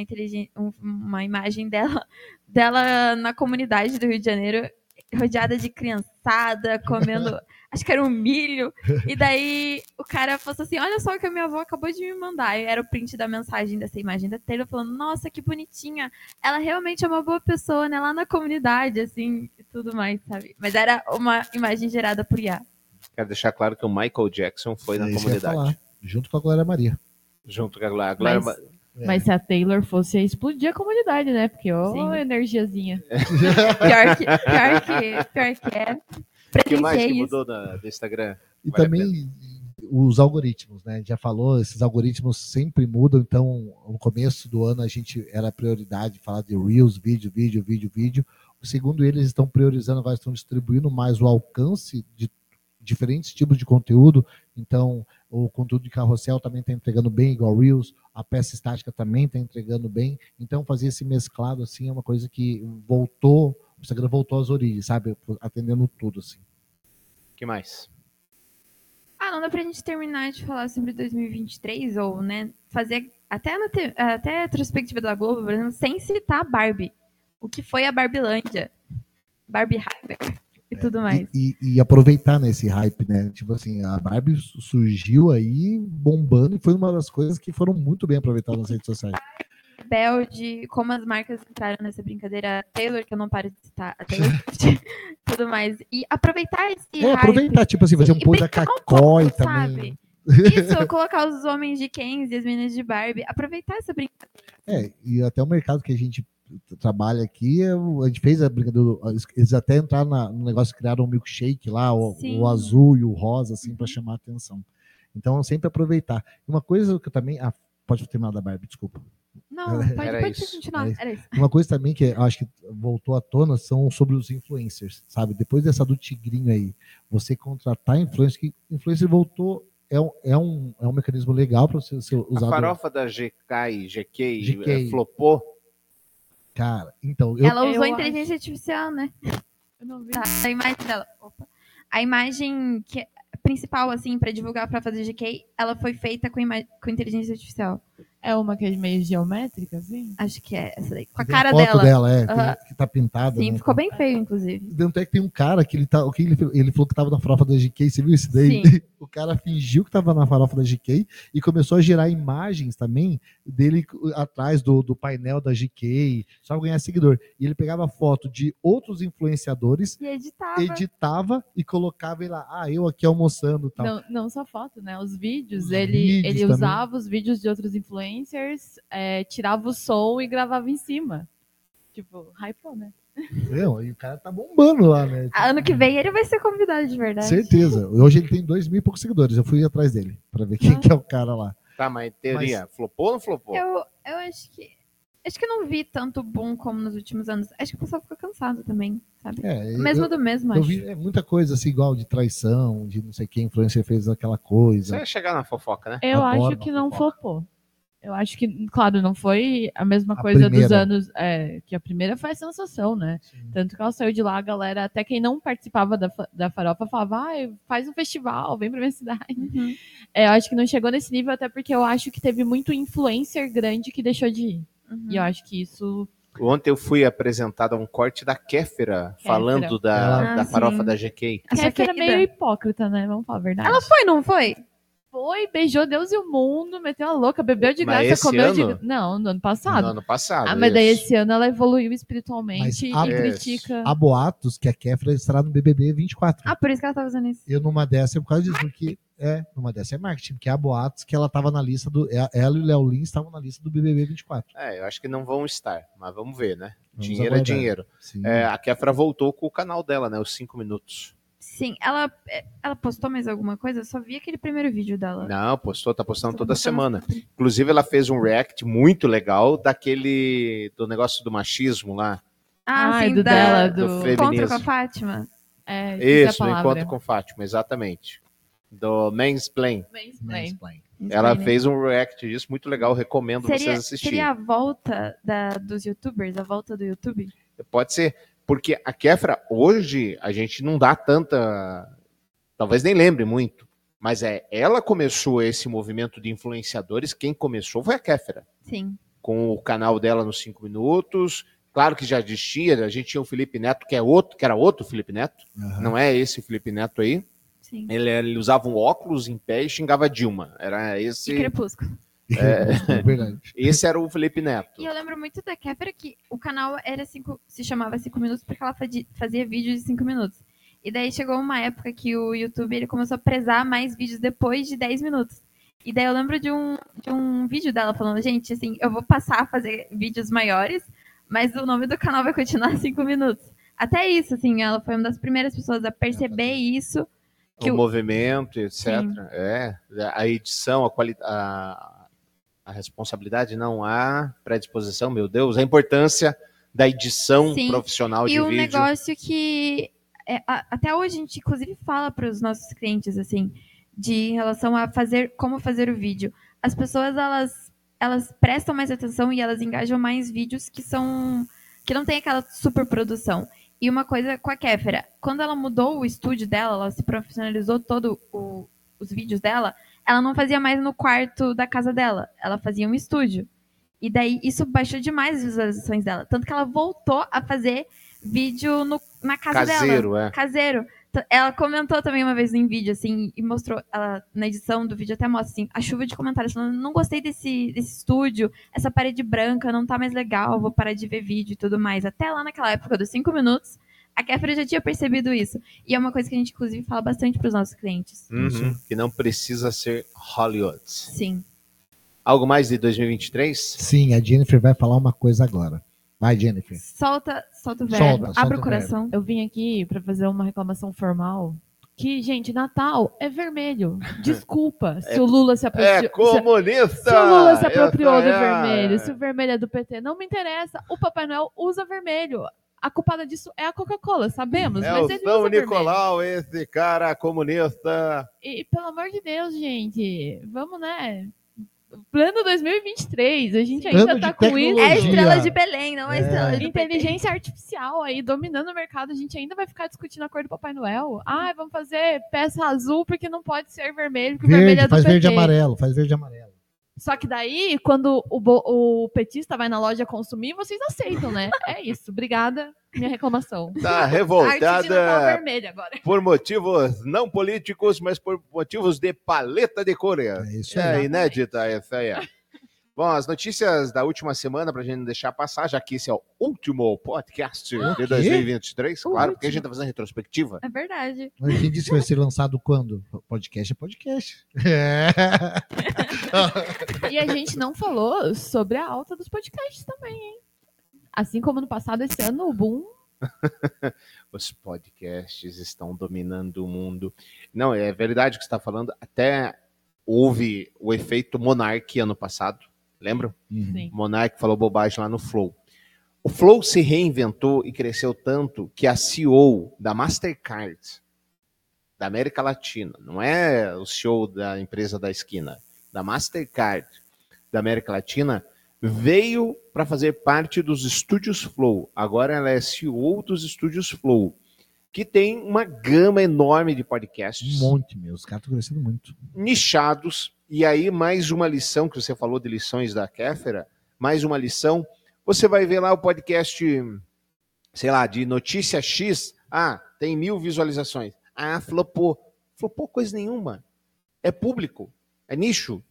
um- uma imagem dela, dela na comunidade do Rio de Janeiro, rodeada de criançada, comendo, [LAUGHS] acho que era um milho. E daí o cara falou assim: Olha só o que a minha avó acabou de me mandar. E era o print da mensagem dessa imagem da Taylor falando: Nossa, que bonitinha. Ela realmente é uma boa pessoa, né? Lá na comunidade, assim, e tudo mais, sabe? Mas era uma imagem gerada por IA. Quero deixar claro que o Michael Jackson foi na É ia comunidade. falar, junto com a Glória Maria. Junto com a Glória. a Glória Mas, É. mas se a Taylor fosse, explodir a comunidade, né? Porque, ô, Sim. energiazinha. [LAUGHS] Pior que, pior que, pior que é. O que mais que Presenciei isso. mudou na- do Instagram? E Vale também os algoritmos, né? A gente já falou, esses algoritmos sempre mudam, então no começo do ano a gente era prioridade falar de Reels, vídeo, vídeo, vídeo, vídeo. Segundo eles, estão priorizando, agora estão distribuindo mais o alcance de diferentes tipos de conteúdo. Então, o conteúdo de carrossel também está entregando bem, igual Reels, a peça estática também está entregando bem. Então, fazer esse mesclado assim é uma coisa que voltou, o Instagram voltou às origens, sabe? Atendendo tudo, assim. que mais? Ah, não dá pra gente terminar de falar sobre 2023, ou, né, fazer até, na te- até a retrospectiva da Globo, por exemplo, sem citar a Barbie. O que foi a Barbilândia. Barbie Hyper e tudo mais. E, e- e aproveitar nesse hype, né? Tipo assim, a Barbie su- surgiu aí bombando e foi uma das coisas que foram muito bem aproveitadas nas redes sociais. Belde, como as marcas entraram nessa brincadeira, a Taylor, que eu não paro de citar, a Taylor [LAUGHS] [LAUGHS] tudo mais. E aproveitar esse É, hype. aproveitar, tipo assim, fazer um pouco da um Cacói pouco, também. [LAUGHS] Isso, colocar os homens de Kens e as meninas de Barbie. Aproveitar essa brincadeira. É, e até o mercado que a gente trabalha aqui, é a gente fez a brincadeira, eles até entraram na- no negócio, criaram um milkshake lá, o, o azul e o rosa, assim, para chamar a atenção. Então, sempre aproveitar. E Uma coisa que eu também. Ah, pode terminar da Barbie, desculpa. Não, [LAUGHS] Era pode, pode isso, continuar. era Era isso. Uma coisa também que eu acho que voltou à tona são sobre os influencers, sabe? Depois dessa do Tigrinho aí, você contratar influencer, que influencer voltou, é um, é um, é um mecanismo legal para você ser A usado. farofa da GK e GK, GK. eh, flopou? Cara, então, eu, Ela usou Eu inteligência artificial, né? Eu não vi. Tá, a imagem dela. Opa. A imagem que é principal, assim, pra divulgar pra fazer GK, ela foi feita com, ima- com inteligência artificial. É uma que é meio geométrica, assim? Acho que é essa daí. Com a tem cara foto dela. é, Aham. que, que tá pintada. Sim, né? ficou bem feio, inclusive. Tanto é que tem um cara que ele tá. O que ele, ele falou que tava na farofa da GK, você viu isso daí? Sim. [LAUGHS] O cara fingiu que tava na farofa da GK e começou a gerar imagens também dele atrás do, do painel da GK, só pra ganhar seguidor. E ele pegava foto de outros influenciadores, E editava. editava e colocava ele lá, ah, eu aqui almoçando e tal. Não, não só foto, né? Os vídeos. Os ele vídeos ele também. usava os vídeos de outros influencers, é, tirava o som e gravava em cima. Tipo, hypou, né? Não, e o cara tá bombando lá, né? Ano que vem ele vai ser convidado de verdade. Certeza. Hoje ele tem dois mil e poucos seguidores. Eu fui atrás dele pra ver quem Ah. que é o cara lá. Tá, mas em teoria, flopou ou não flopou? Eu, eu acho que. Acho que eu não vi tanto boom como nos últimos anos. Acho que o pessoal ficou cansado também, sabe? É, Mesmo eu, do mesmo, eu acho. vi é, muita coisa assim, igual de traição, de não sei quem, influencer fez aquela Você coisa. ia chegar na fofoca, né? Eu Adoro acho que não fofoca. flopou. Eu acho que, claro, não foi a mesma A coisa dos primeira. anos. É, que a primeira foi a sensação, né? Tanto que ela saiu de lá, a galera, até quem não participava da, da farofa, falava, ah, faz um festival, vem pra minha cidade. Uhum. É, eu acho que não chegou nesse nível, até porque eu acho que teve muito influencer grande que deixou de ir. Uhum. E eu acho que isso. Ontem eu fui apresentado a um corte da Kéfera, falando da, Ela- da Ah, farofa sim. da GK. A Essa era querida. meio hipócrita, né? Vamos falar a verdade. Ela foi, não foi? Foi, beijou Deus e o mundo, meteu a louca, bebeu de Mas graça, comeu de ano? Não, no ano passado. No ano passado. Ah, mas daí isso. esse ano ela evoluiu espiritualmente Mas e Isso. critica. Há boatos que a Kéfera estará no BBB 24. Ah, por isso que ela tá usando isso. Eu numa dessa é por causa disso, porque é, numa dessa é marketing, porque há boatos que ela tava na lista do. é- Ela e o Léo Lins estavam na lista do BBB 24. É, eu acho que não vão estar, mas vamos ver, né? Vamos dinheiro aguardar. é dinheiro. É, a Kéfera voltou com o canal dela, né? Os 5 minutos. Sim, ela, é, ela postou mais alguma coisa? Eu só vi aquele primeiro vídeo dela. Não, postou, tá postando toda postando semana. Inclusive, ela fez um react muito legal daquele. do negócio do machismo lá. Ah, Ai, sim, do da, dela, do do. Contra feminismo. com a Fátima. É, Isso, do encontro com Fátima, exatamente. Do Mansplain. Mansplain. Mansplain. Ela Explain. fez um react disso muito legal, recomendo seria, vocês assistirem. seria a volta da, dos youtubers, a volta do YouTube? Pode ser, porque a Kéfera, hoje, a gente não dá tanta. Talvez nem lembre muito, mas é ela começou esse movimento de influenciadores, quem começou foi a Kéfera, Sim. com o canal dela nos 5 minutos. Claro que já existia, a gente tinha o Felipe Neto, que é outro, que era outro Felipe Neto, Aham. não é esse Felipe Neto aí. Sim. Ele, ele usava um óculos em pé e xingava Dilma. Era E esse. Crepúsculo. É verdade. [LAUGHS] Esse era o Felipe Neto. E eu lembro muito da Kéfera que o canal era cinco, se chamava 5 minutos porque ela fazia vídeos de 5 minutos. E daí chegou uma época que o YouTube ele começou a prezar mais vídeos depois de 10 minutos. E daí eu lembro de um, de um vídeo dela falando, gente, assim, eu vou passar a fazer vídeos maiores, mas o nome do canal vai continuar [LAUGHS] 5 minutos. Até isso, assim, ela foi uma das primeiras pessoas a perceber isso. que o o- movimento, etc. Sim. É, a edição, a qualidade, a, responsabilidade, não a predisposição, meu Deus, a importância da edição Sim. profissional E de um vídeo. negócio que é, até hoje a gente, inclusive, fala para os nossos clientes assim: de em relação a fazer como fazer o vídeo. As pessoas elas elas prestam mais atenção e elas engajam mais vídeos que são que não tem aquela super produção. E uma coisa com a Kéfera, quando ela mudou o estúdio dela, ela se profissionalizou todo o, os vídeos dela, ela não fazia mais no quarto da casa dela, ela fazia um estúdio. E daí isso baixou demais as visualizações dela, tanto que ela voltou a fazer vídeo no, na casa Caseiro, dela. é. Caseiro. Ela comentou também uma vez em vídeo, assim, e mostrou, ela, na edição do vídeo até mostra, assim, a chuva de comentários, falando, não gostei desse, desse estúdio, essa parede branca não tá mais legal, vou parar de ver vídeo e tudo mais. Até lá naquela época dos cinco minutos, a Kéfera já tinha percebido isso. E é uma coisa que a gente, inclusive, fala bastante pros nossos clientes. Uhum, que não precisa ser Hollywood. Sim. Algo mais de 2023? Sim, a Jennifer vai falar uma coisa agora. Vai, Jennifer. Solta, solta o verbo, Solta, solta abre o o coração. Eu vim aqui pra fazer uma reclamação formal. Que, gente, Natal é vermelho. [LAUGHS] Desculpa se o Lula se apropriou. É se- comunista! Se o Lula se apropriou do é vermelho, se o vermelho é do PT, não me interessa. O Papai Noel usa vermelho. A culpada disso é a Coca-Cola, sabemos. É mas São usa vermelho. Nicolau, esse cara comunista. E, pelo amor de Deus, gente, vamos, né? Plano 2023, a gente ainda Ano de tá com isso. É estrela de Belém, não é a É. estrela de. Inteligência artificial aí dominando o mercado, a gente ainda vai ficar discutindo a cor do Papai Noel. Ah, vamos fazer peça azul porque não pode ser vermelho, porque o vermelho é Verde, do faz PT. verde e amarelo, faz verde e amarelo. Só que daí, quando o, bo- o petista vai na loja consumir, vocês aceitam, né? [LAUGHS] É isso. Obrigada. Minha reclamação. Tá revoltada por motivos não políticos, mas por motivos de paleta de cores. É isso É aí. inédita essa aí. Bom, as notícias da última semana, pra gente não deixar passar, já que esse é o último podcast O de quê? 2023, O claro, porque a gente tá fazendo retrospectiva. É verdade. Mas quem disse que vai ser lançado quando? Podcast é podcast. É. E a gente não falou sobre a alta dos podcasts também, hein? Assim como no passado, esse ano, o boom. [LAUGHS] Os podcasts estão dominando o mundo. Não, é verdade o que você está falando. Até houve o efeito Monark ano passado. Lembram? Sim. O Monark falou bobagem lá no Flow. O Flow se reinventou e cresceu tanto que a CEO da Mastercard, da América Latina, não é o CEO da empresa da esquina, da Mastercard da América Latina, veio para fazer parte dos estúdios Flow. Agora ela é CEO dos estúdios Flow, que tem uma gama enorme de podcasts Um monte, meu. Os caras estão crescendo muito. nichados. E aí, mais uma lição que você falou de lições da Kéfera, mais uma lição. Você vai ver lá o podcast, sei lá, de notícia X. Ah, tem mil visualizações. Ah, flopou. Flopou coisa nenhuma. É público, é nicho,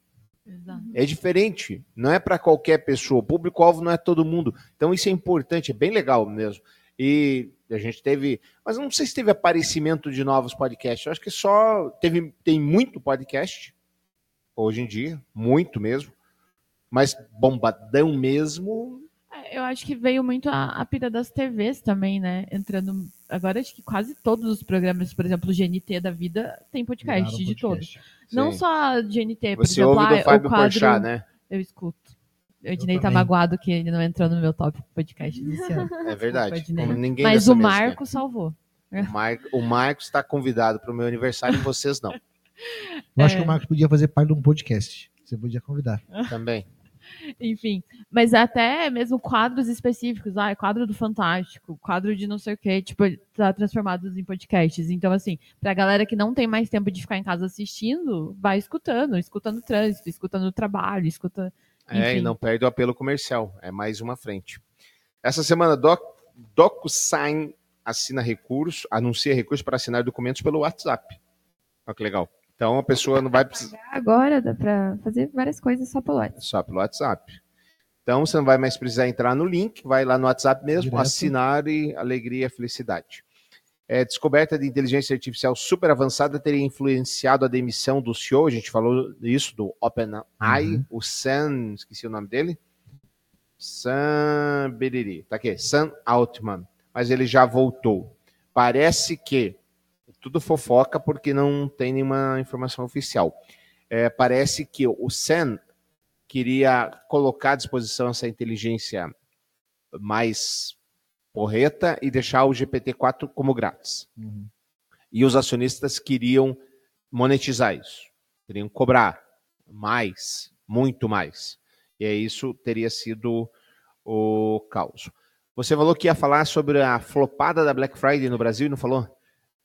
Exato. é diferente. Não é para qualquer pessoa. O público-alvo não é todo mundo. Então, isso é importante, é bem legal mesmo. E a gente teve. Mas não sei se teve aparecimento de novos podcasts. Eu acho que só teve, tem muito podcast hoje em dia, muito mesmo. Mas bombadão mesmo. É, Eu acho que veio muito a, a pira das TVs também, né? Entrando. Agora acho que quase todos os programas, por exemplo, o GNT da vida tem podcast Viraram de podcast. todos. Não só GNT, por Você exemplo, ouve ah, do Fábio o quadro. Porchat, né? Eu escuto. O Ednei tá magoado que ele não entrou no meu top podcast desse [LAUGHS] ano. É verdade. Ninguém Mas o mesa Marco salvou. quer. O, Mar... o Marcos está convidado para o meu aniversário e vocês não. Eu acho É. que o Marcos podia fazer parte de um podcast. Você podia convidar. [LAUGHS] Também. Enfim, mas até mesmo quadros específicos, ah, é quadro do Fantástico, quadro de não sei o que, tipo, tá transformados em podcasts. Então, assim, pra galera que não tem mais tempo de ficar em casa assistindo, vai escutando, escutando o trânsito, escutando o trabalho, escuta. É, e Enfim. não perde o apelo comercial. É mais uma frente. Essa semana, Doc, DocuSign assina recurso, anuncia recurso para assinar documentos pelo WhatsApp. Olha que legal. Então a pessoa não vai precisar Agora dá pra fazer várias coisas só pelo WhatsApp. só pelo WhatsApp. Então você não vai mais precisar entrar no link, vai lá no WhatsApp mesmo, Direto. assinar e alegria, felicidade. É, descoberta de inteligência artificial super avançada teria influenciado a demissão do CEO, a gente falou isso, do OpenAI, Uhum. o Sam, esqueci o nome dele, Sam Beriri, tá aqui, Sam Altman, mas ele já voltou. Parece que, tudo fofoca porque não tem nenhuma informação oficial, É, parece que o Sam queria colocar à disposição essa inteligência mais porreta e deixar o GPT-4 como grátis. Uhum. E os acionistas queriam monetizar isso. Teriam que cobrar mais, muito mais. E aí isso teria sido o caos. Você falou que ia falar sobre a flopada da Black Friday no Brasil e não falou?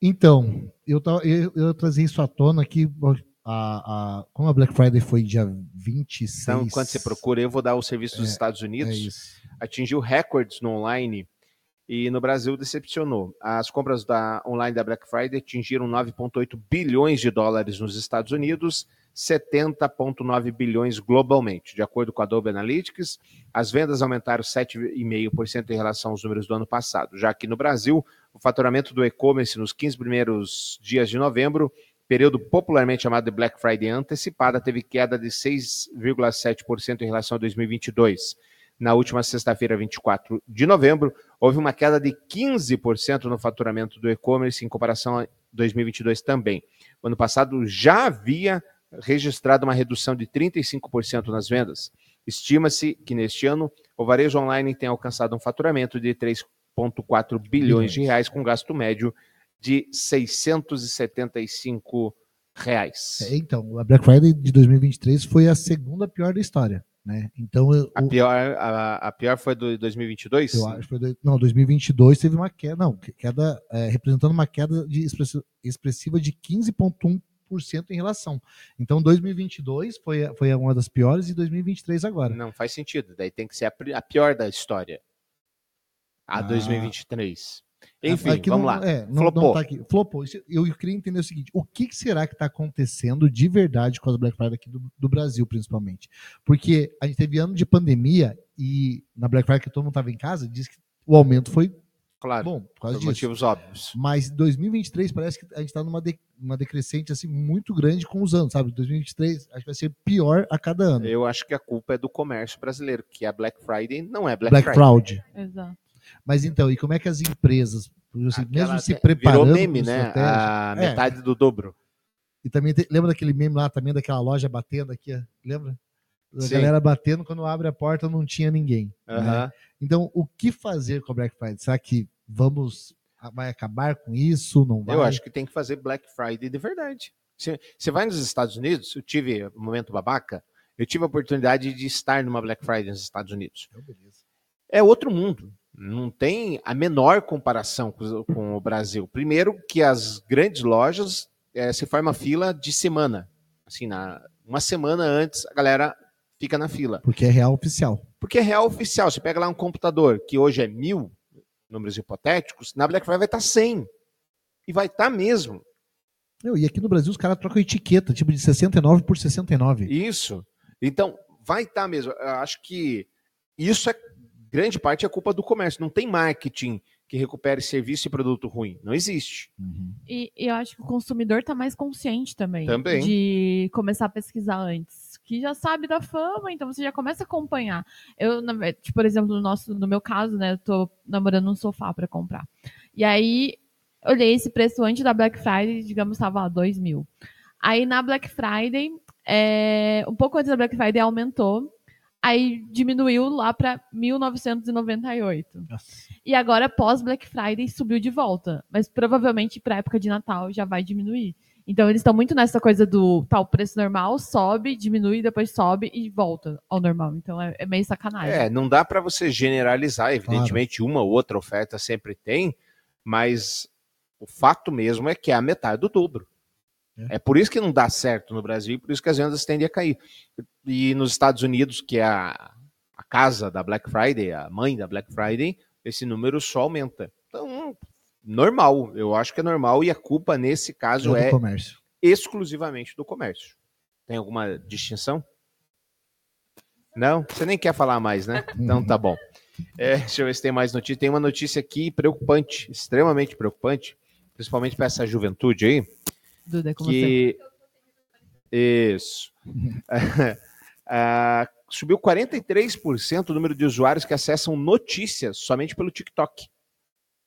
Então, eu, eu, eu trazer isso à tona aqui. A, a, como a Black Friday foi dia 26. Então, quando você procura, eu vou dar o serviço dos É, Estados É Unidos. isso. atingiu recordes no online e no Brasil decepcionou. As compras da online da Black Friday atingiram 9,8 bilhões de dólares nos Estados Unidos, 70,9 bilhões globalmente. De acordo com a Adobe Analytics, as vendas aumentaram 7,5% em relação aos números do ano passado. Já que no Brasil, o faturamento do e-commerce nos 15 primeiros dias de novembro, período popularmente chamado de Black Friday antecipada, teve queda de 6,7% em relação a 2022. Na última sexta-feira, 24 de novembro, houve uma queda de 15% no faturamento do e-commerce em comparação a 2022 também. O ano passado já havia registrado uma redução de 35% nas vendas. Estima-se que neste ano o varejo online tem alcançado um faturamento de 3,4 bilhões de reais, com gasto médio de 675 reais. É, então, a Black Friday de 2023 foi a segunda pior da história. Né? Então, eu, A pior, a, a pior foi do 2022? eu acho que foi. dois- Não, 2022 teve uma queda. Não, queda é, representando uma queda de expressi- expressiva de 15,1% em relação. Então, 2022 foi, foi uma das piores e 2023 agora. Não faz sentido. Daí tem que ser a, a pior da história. A Ah. 2023. Enfim, Aqui vamos não- lá. É, não, Flopou. não tá aqui. Flopou. Eu queria entender o seguinte: o que, que será que está acontecendo de verdade com as Black Friday aqui do, do Brasil, principalmente? Porque a gente teve ano de pandemia e na Black Friday que todo mundo estava em casa, diz que o aumento foi Claro, bom por causa por disso. motivos óbvios. Mas 2023 parece que a gente está numa de- uma decrescente assim muito grande com os anos, sabe? 2023 acho que vai ser pior a cada ano. Eu acho que a culpa é do comércio brasileiro, que a Black Friday não é Black, Black Friday. Fraud. Exato. Mas então, e como é que as empresas, assim, mesmo se preparando Virou meme, né? A É. metade do dobro. E também tem- lembra daquele meme lá também daquela loja batendo aqui, lembra? A Sim. galera batendo quando abre a porta não tinha ninguém. né? Então, o que fazer com a Black Friday? Será que vamos vai acabar com isso? Não vai? Eu acho que tem que fazer Black Friday de verdade. Você vai nos Estados Unidos, eu tive um momento babaca, eu tive a oportunidade de estar numa Black Friday nos Estados Unidos. Então, é outro mundo. Não tem a menor comparação com, com o Brasil. Primeiro que as grandes lojas eh, se forma fila de semana. Assim, na, uma semana antes a galera fica na fila. Porque é real oficial. Porque é real oficial. Você pega lá um computador que hoje é mil, números hipotéticos, na Black Friday vai estar 100. E vai estar mesmo. Meu, e aqui no Brasil os caras trocam etiqueta, tipo de 69 por 69. Isso. Então, vai estar mesmo. Eu acho que isso é grande parte é culpa do comércio. Não tem marketing que recupere serviço e produto ruim. Não existe. Uhum. E, e eu acho que o consumidor tá mais consciente também, Também. de começar a pesquisar antes. Que já sabe da fama, então você já começa a acompanhar. Eu, tipo, por exemplo, no, nosso, no meu caso, né, eu tô namorando um sofá para comprar. E aí, olhei esse preço antes da Black Friday, digamos, estava lá, 2 mil. Aí na Black Friday, é, um pouco antes da Black Friday aumentou, aí diminuiu lá para 1998. Nossa. E agora, pós Black Friday, subiu de volta. Mas provavelmente para época de Natal já vai diminuir. Então eles estão muito nessa coisa do tal preço normal, sobe, diminui, depois sobe e volta ao normal. Então é, é meio sacanagem. É, não dá para você generalizar. Evidentemente, uma ou outra oferta sempre tem, mas o fato mesmo é que é a metade do dobro. É. É por isso que não dá certo no Brasil e por isso que as vendas tendem a cair. E nos Estados Unidos, que é a, a casa da Black Friday, a mãe da Black Friday, esse número só aumenta. Então, normal. Eu acho que é normal e a culpa nesse caso do é comércio. exclusivamente do comércio. Tem alguma distinção? Não? Você nem quer falar mais, né? [LAUGHS] Então tá bom. É, deixa eu ver se tem mais notícia. Tem uma notícia aqui preocupante, extremamente preocupante, principalmente para essa juventude aí, Duda, com você. que isso [LAUGHS] Ah, subiu 43% o número de usuários que acessam notícias somente pelo TikTok.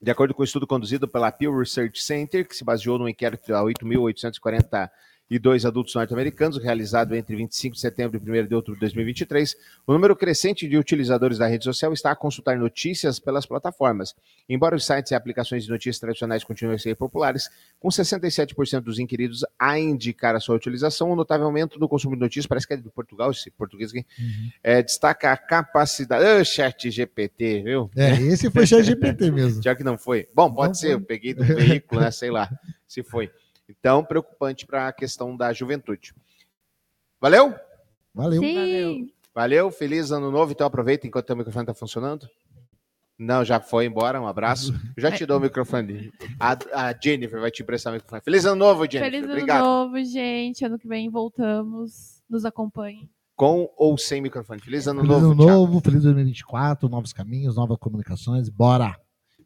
De acordo com o um estudo conduzido pela Pew Research Center, que se baseou no inquérito a 8.841 e dois adultos norte-americanos, realizado entre 25 de setembro e 1 de outubro de 2023, o número crescente de utilizadores da rede social está a consultar notícias pelas plataformas. Embora os sites e aplicações de notícias tradicionais continuem a ser populares, com 67% dos inquiridos a indicar a sua utilização, o um notável aumento do consumo de notícias, parece que é de Portugal, esse português aqui, uhum. é, destaca a capacidade. Oh, chat GPT, viu? É, esse foi [LAUGHS] chat GPT mesmo. Já que não foi. Bom, pode não ser, foi. eu peguei do veículo, né? Sei lá se foi. Então, preocupante para a questão da juventude. Valeu? Valeu. Sim. Valeu, feliz ano novo. Então aproveita enquanto o microfone está funcionando. Não, já foi embora, um abraço. Eu [LAUGHS] já te dou o microfone. A, a, Jennifer vai te emprestar o microfone. Feliz ano novo, Jennifer. Feliz ano Obrigado. novo, gente. Ano que vem voltamos. Nos acompanhe. Com ou sem microfone. Feliz ano feliz novo, ano novo, feliz 2024, novos caminhos, novas comunicações. Bora!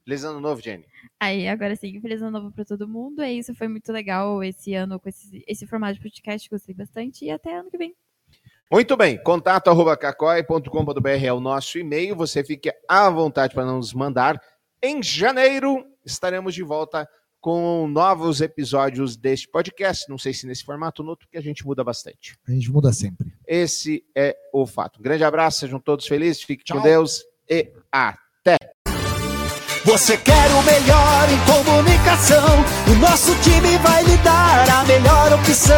Feliz ano novo, Jenny. Aí, agora sim, feliz ano novo para todo mundo. É isso, foi muito legal esse ano com esse, esse formato de podcast, gostei bastante. E até ano que vem. Muito bem, contato arroba cacói.com.br é o nosso e-mail. Você fique à vontade para nos mandar. Em janeiro estaremos de volta com novos episódios deste podcast. Não sei se nesse formato ou no outro, porque a gente muda bastante. A gente muda sempre. Esse é o fato. Um grande abraço, sejam todos felizes, fiquem Tchau. com Deus e até! Você quer o melhor em comunicação? O nosso time vai lhe dar a melhor opção.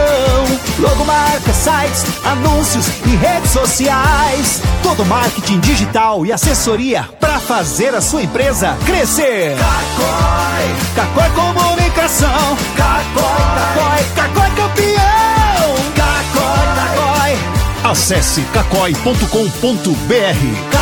Logomarca, sites, anúncios e redes sociais. Todo marketing digital e assessoria para fazer a sua empresa crescer. Cacói, Cacói Comunicação. Cacói, Cacói, Cacói campeão. Cacói, Cacói. Acesse cacói.com.br.